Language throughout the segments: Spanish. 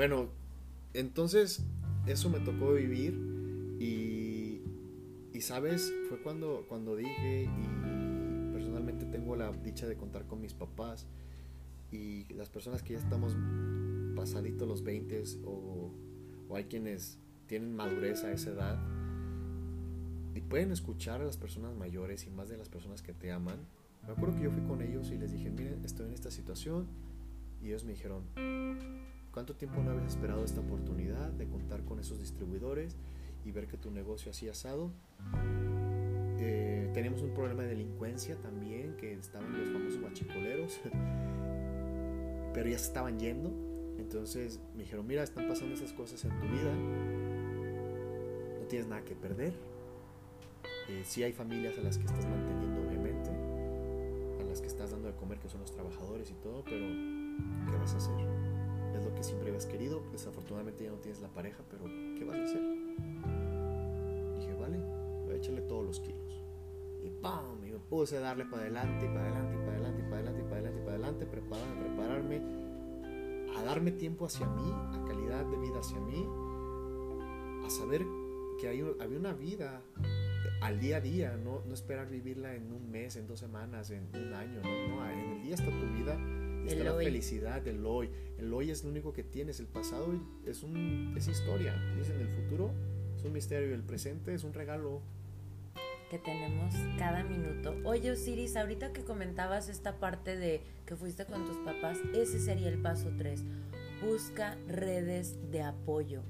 bueno, entonces eso me tocó vivir y, y sabes, fue cuando, cuando dije y personalmente tengo la dicha de contar con mis papás y las personas que ya estamos pasaditos los 20 o, o hay quienes tienen madurez a esa edad y pueden escuchar a las personas mayores y más de las personas que te aman. Me acuerdo que yo fui con ellos y les dije, miren, estoy en esta situación y ellos me dijeron, ¿cuánto tiempo no habías esperado esta oportunidad de contar con esos distribuidores y ver que tu negocio así asado? Eh, teníamos un problema de delincuencia también, que estaban los famosos guachicoleros, pero ya se estaban yendo. Entonces me dijeron, mira, están pasando esas cosas en tu vida, no tienes nada que perder. Eh, sí hay familias a las que estás manteniendo, obviamente, a las que estás dando de comer, que son los trabajadores y todo, pero ¿qué vas a hacer? Que siempre habías querido. Desafortunadamente ya no tienes la pareja, pero ¿qué vas a hacer? Dije, vale, voy a echarle todos los kilos. Y ¡pam! Y me puse a darle para adelante, para adelante, para adelante, para adelante, para adelante, para adelante, prepararme, prepararme, a darme tiempo hacia mí, a calidad de vida hacia mí, a saber que hay, había una vida al día a día, no, no esperar vivirla en un mes, en dos semanas, en un año, no, en el día está tu vida, está la felicidad, el hoy, el hoy es lo único que tienes, el pasado es, un, es historia, dicen el futuro es un misterio, el presente es un regalo. Que tenemos cada minuto. Oye Osiris, ahorita que comentabas esta parte de que fuiste con tus papás, ese sería el paso 3. Busca redes de apoyo.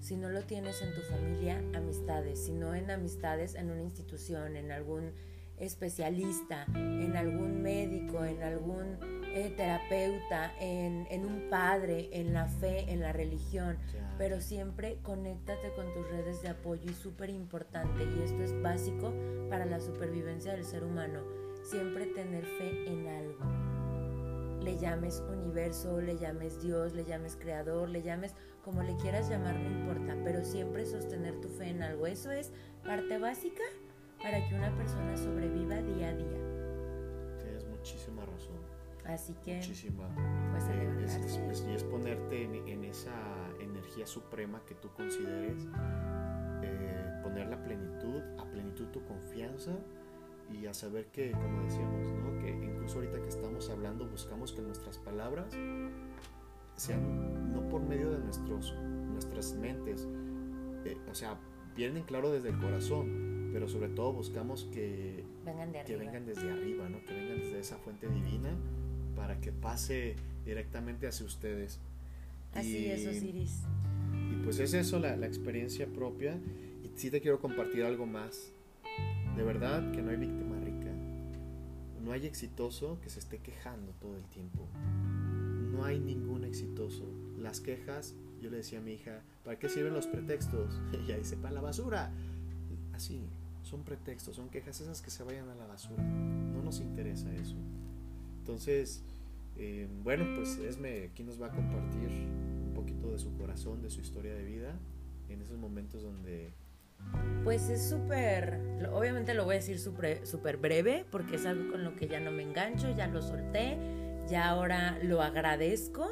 Si no lo tienes en tu familia, amistades, si no en amistades, en una institución, en algún especialista, en algún médico, en algún eh, terapeuta, en, en, un padre, en la fe, en la religión, pero siempre conéctate con tus redes de apoyo y súper importante, y esto es básico para la supervivencia del ser humano, siempre tener fe en algo. Le llames universo, le llames Dios, le llames creador, le llames como le quieras llamar, no importa, pero siempre sostener tu fe en algo. Eso es parte básica para que una persona sobreviva día a día. Tienes muchísima razón. Así que, muchísima. Pues eh, es, y es ponerte en, esa energía suprema que tú consideres, eh, poner la plenitud, a plenitud tu confianza y a saber que, como decíamos, ¿no? que incluso ahorita que estamos hablando, buscamos que nuestras palabras sean no por medio de nuestros, nuestras mentes, eh, o sea, vienen claro desde el corazón, pero sobre todo buscamos que vengan, que vengan desde arriba, ¿no? que vengan desde esa fuente divina para que pase directamente hacia ustedes. Así y, es, Osiris. Y pues es eso la, la experiencia propia. Y sí te quiero compartir algo más. De verdad que no hay víctima rica. No hay exitoso que se esté quejando todo el tiempo no hay ningún exitoso. Las quejas, yo le decía a mi hija, ¿para qué sirven los pretextos? Ella dice, para la basura. Así, son pretextos, son quejas esas que se vayan a la basura. No nos interesa eso. Entonces, eh, bueno, pues Esme aquí nos va a compartir un poquito de su corazón, de su historia de vida, en esos momentos donde... Pues es súper, obviamente lo voy a decir súper breve, porque es algo con lo que ya no me engancho, ya lo solté ya ahora lo agradezco,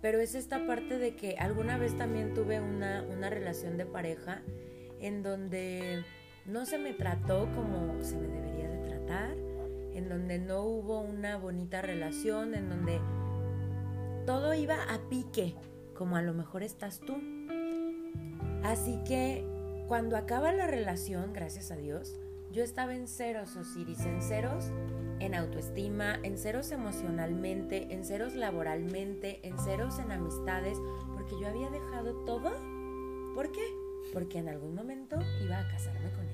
pero es esta parte de que alguna vez también tuve una, relación de pareja en donde no se me trató como se me debería de tratar, en donde no hubo una bonita relación, en donde todo iba a pique, como a lo mejor estás tú. Así que cuando acaba la relación, gracias a Dios, yo estaba en ceros, Osiris, en ceros en autoestima, en ceros emocionalmente, en ceros laboralmente, en ceros en amistades, porque yo había dejado todo. ¿Por qué? Porque en algún momento iba a casarme con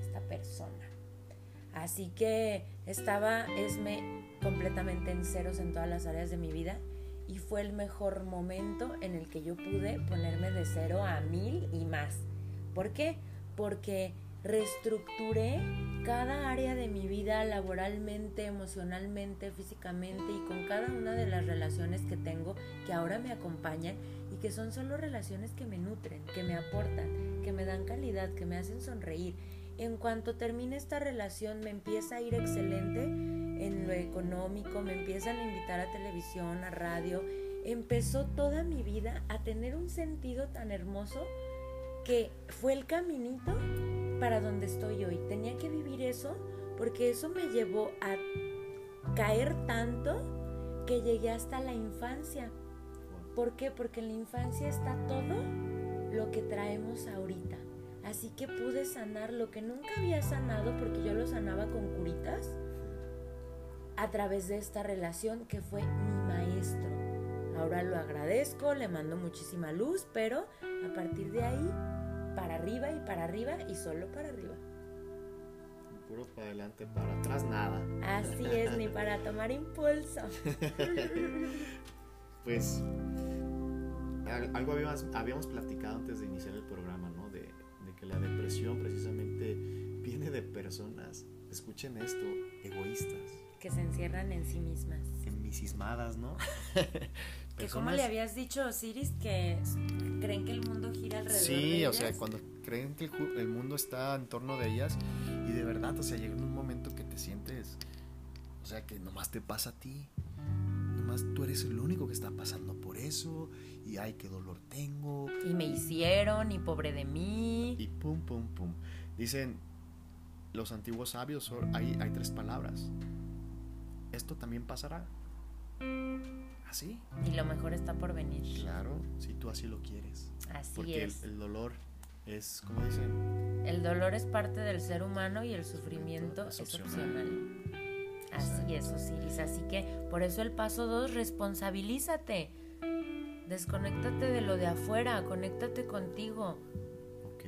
Así que estaba Esme completamente en ceros en todas las áreas de mi vida y fue el mejor momento en el que yo pude ponerme de cero a mil y más. ¿Por qué? Porque reestructuré cada área de mi vida laboralmente, emocionalmente, físicamente y con cada una de las relaciones que tengo que ahora me acompañan y que son solo relaciones que me nutren, que me aportan, que me dan calidad, que me hacen sonreír. En cuanto termine esta relación me empieza a ir excelente en lo económico, me empiezan a invitar a televisión, a radio empezó toda mi vida a tener un sentido tan hermoso que fue el caminito para donde estoy hoy. Tenía que vivir eso porque eso me llevó a caer tanto que llegué hasta la infancia. ¿Por qué? Porque en la infancia está todo lo que traemos ahorita. Así que pude sanar lo que nunca había sanado porque yo lo sanaba con curitas a través de esta relación que fue mi maestro. Ahora lo agradezco, le mando muchísima luz, pero a partir de ahí, para arriba y para arriba y solo para arriba. Puro para adelante, para atrás nada. Así es, ni para tomar impulso. pues algo habíamos, habíamos, platicado antes de iniciar el programa, depresión precisamente viene de personas, escuchen esto, egoístas que se encierran en sí mismas. En misismadas, ¿no? que como le habías dicho, Osiris, que creen que el mundo gira alrededor sí, de ellas. o sea, cuando creen que el, mundo está en torno de ellas y de verdad, o sea, llega un momento que te sientes, o sea, que nomás te pasa a ti. Nomás tú eres el único que está pasando por eso y ay, qué dolor tengo. Y me hicieron y pobre de mí. Y pum, pum, pum. Dicen los antiguos sabios, hay, hay tres palabras esto también pasará. Así. Y lo mejor está por venir. Claro, si tú así lo quieres. Así Porque es. El, dolor es, como dicen? El dolor es parte del ser humano y el sufrimiento es, opcional. Así es, Osiris. Así que por eso el paso dos, responsabilízate. Desconéctate de lo de afuera, conéctate contigo. Ok.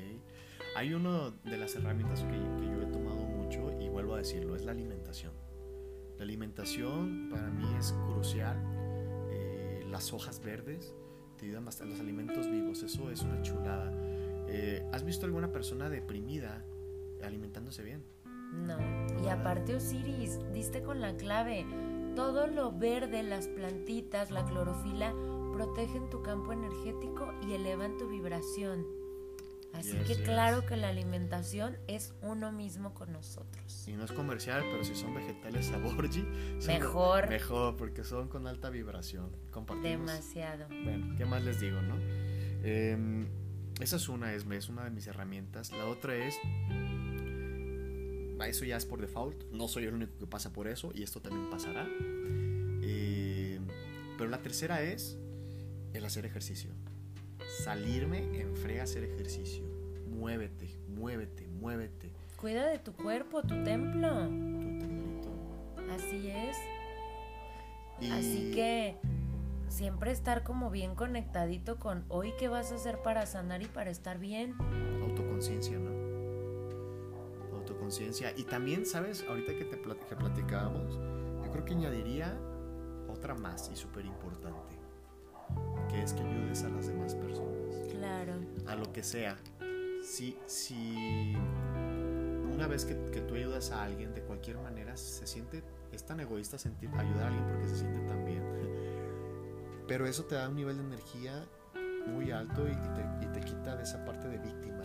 Hay una de las herramientas que, que yo he tomado mucho y vuelvo a decirlo, es la alimentación. La alimentación para mí es crucial. Eh, las hojas verdes te ayudan bastante. Los alimentos vivos, eso es una chulada. Eh, ¿Has visto alguna persona deprimida alimentándose bien? No. Y aparte, Osiris, diste con la clave. Todo lo verde, las plantitas, la clorofila, protegen tu campo energético y elevan tu vibración. Así que claro que la alimentación es uno mismo con nosotros. Y no es comercial, pero si son vegetales Saborgi, mejor. Mejor, porque son con alta vibración. Compartimos. Demasiado. Bueno, ¿qué más les digo, no? Em, esa es una, es, es una de mis herramientas. La otra es eso ya es por default. No soy el único que pasa por eso y esto también pasará. Em, pero la tercera es el hacer ejercicio salirme en frega hacer ejercicio. Muévete, muévete, muévete. Cuida de tu cuerpo, tu templo. Tu templito. Así es. Así que siempre estar como bien conectadito con hoy qué vas a hacer para sanar y para estar bien. Autoconciencia, ¿no? Autoconciencia. Y también, ¿sabes? Ahorita que te que platicábamos, yo creo que añadiría otra más y súper importante es que ayudes a las demás personas. Claro. A lo que sea. Si, si una vez que, que, tú ayudas a alguien de cualquier manera, se siente, es tan egoísta sentir, ayudar a alguien porque se siente tan bien. Pero eso te da un nivel de energía muy alto y, te, y te quita de esa parte de víctima.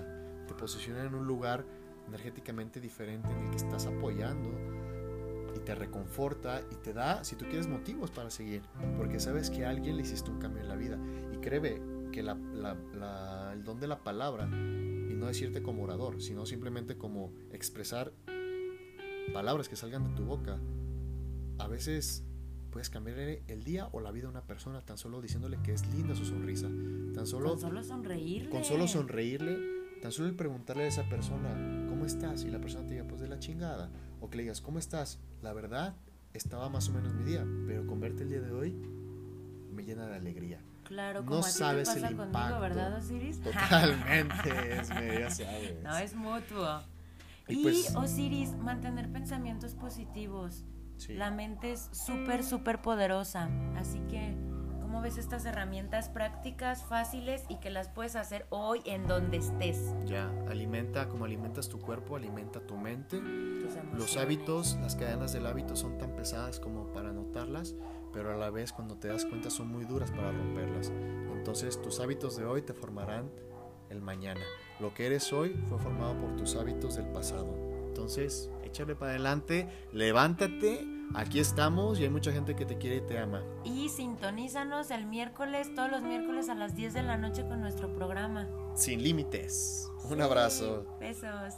Te posiciona en un lugar energéticamente diferente en el que estás apoyando y te reconforta y te da, si tú quieres, motivos para seguir, porque sabes que a alguien le hiciste un cambio en la vida. Y créeme que la, la, el don de la palabra, y no decirte como orador, sino simplemente como expresar palabras que salgan de tu boca, a veces puedes cambiar el día o la vida de una persona tan solo diciéndole que es linda su sonrisa, tan solo, con solo sonreírle. Con solo sonreírle, tan solo el preguntarle a esa persona, ¿cómo estás? Y la persona te diga, pues de la chingada. O que le digas, ¿cómo estás? la verdad, estaba más o menos mi día, pero con verte el día de hoy me llena de alegría. Claro, como no sabes el impacto. ¿verdad, Osiris? Totalmente, es medio sabes. No, es mutuo. Y, pues Osiris, mantener pensamientos positivos. La mente es súper, súper poderosa. Así que ¿Cómo ves estas herramientas prácticas, fáciles y que las puedes hacer hoy en donde estés? Ya, alimenta, como alimentas tu cuerpo, alimenta tu mente. Los hábitos, las cadenas del hábito son tan pesadas como para notarlas, pero a la vez cuando te das cuenta son muy duras para romperlas. Entonces tus hábitos de hoy te formarán el mañana. Lo que eres hoy fue formado por tus hábitos del pasado. Entonces, échale para adelante, levántate aquí estamos y hay mucha gente que te quiere y te ama. Y sintonízanos el miércoles, todos los miércoles a las 10 de la noche con nuestro programa. Sin límites. Un abrazo. Besos.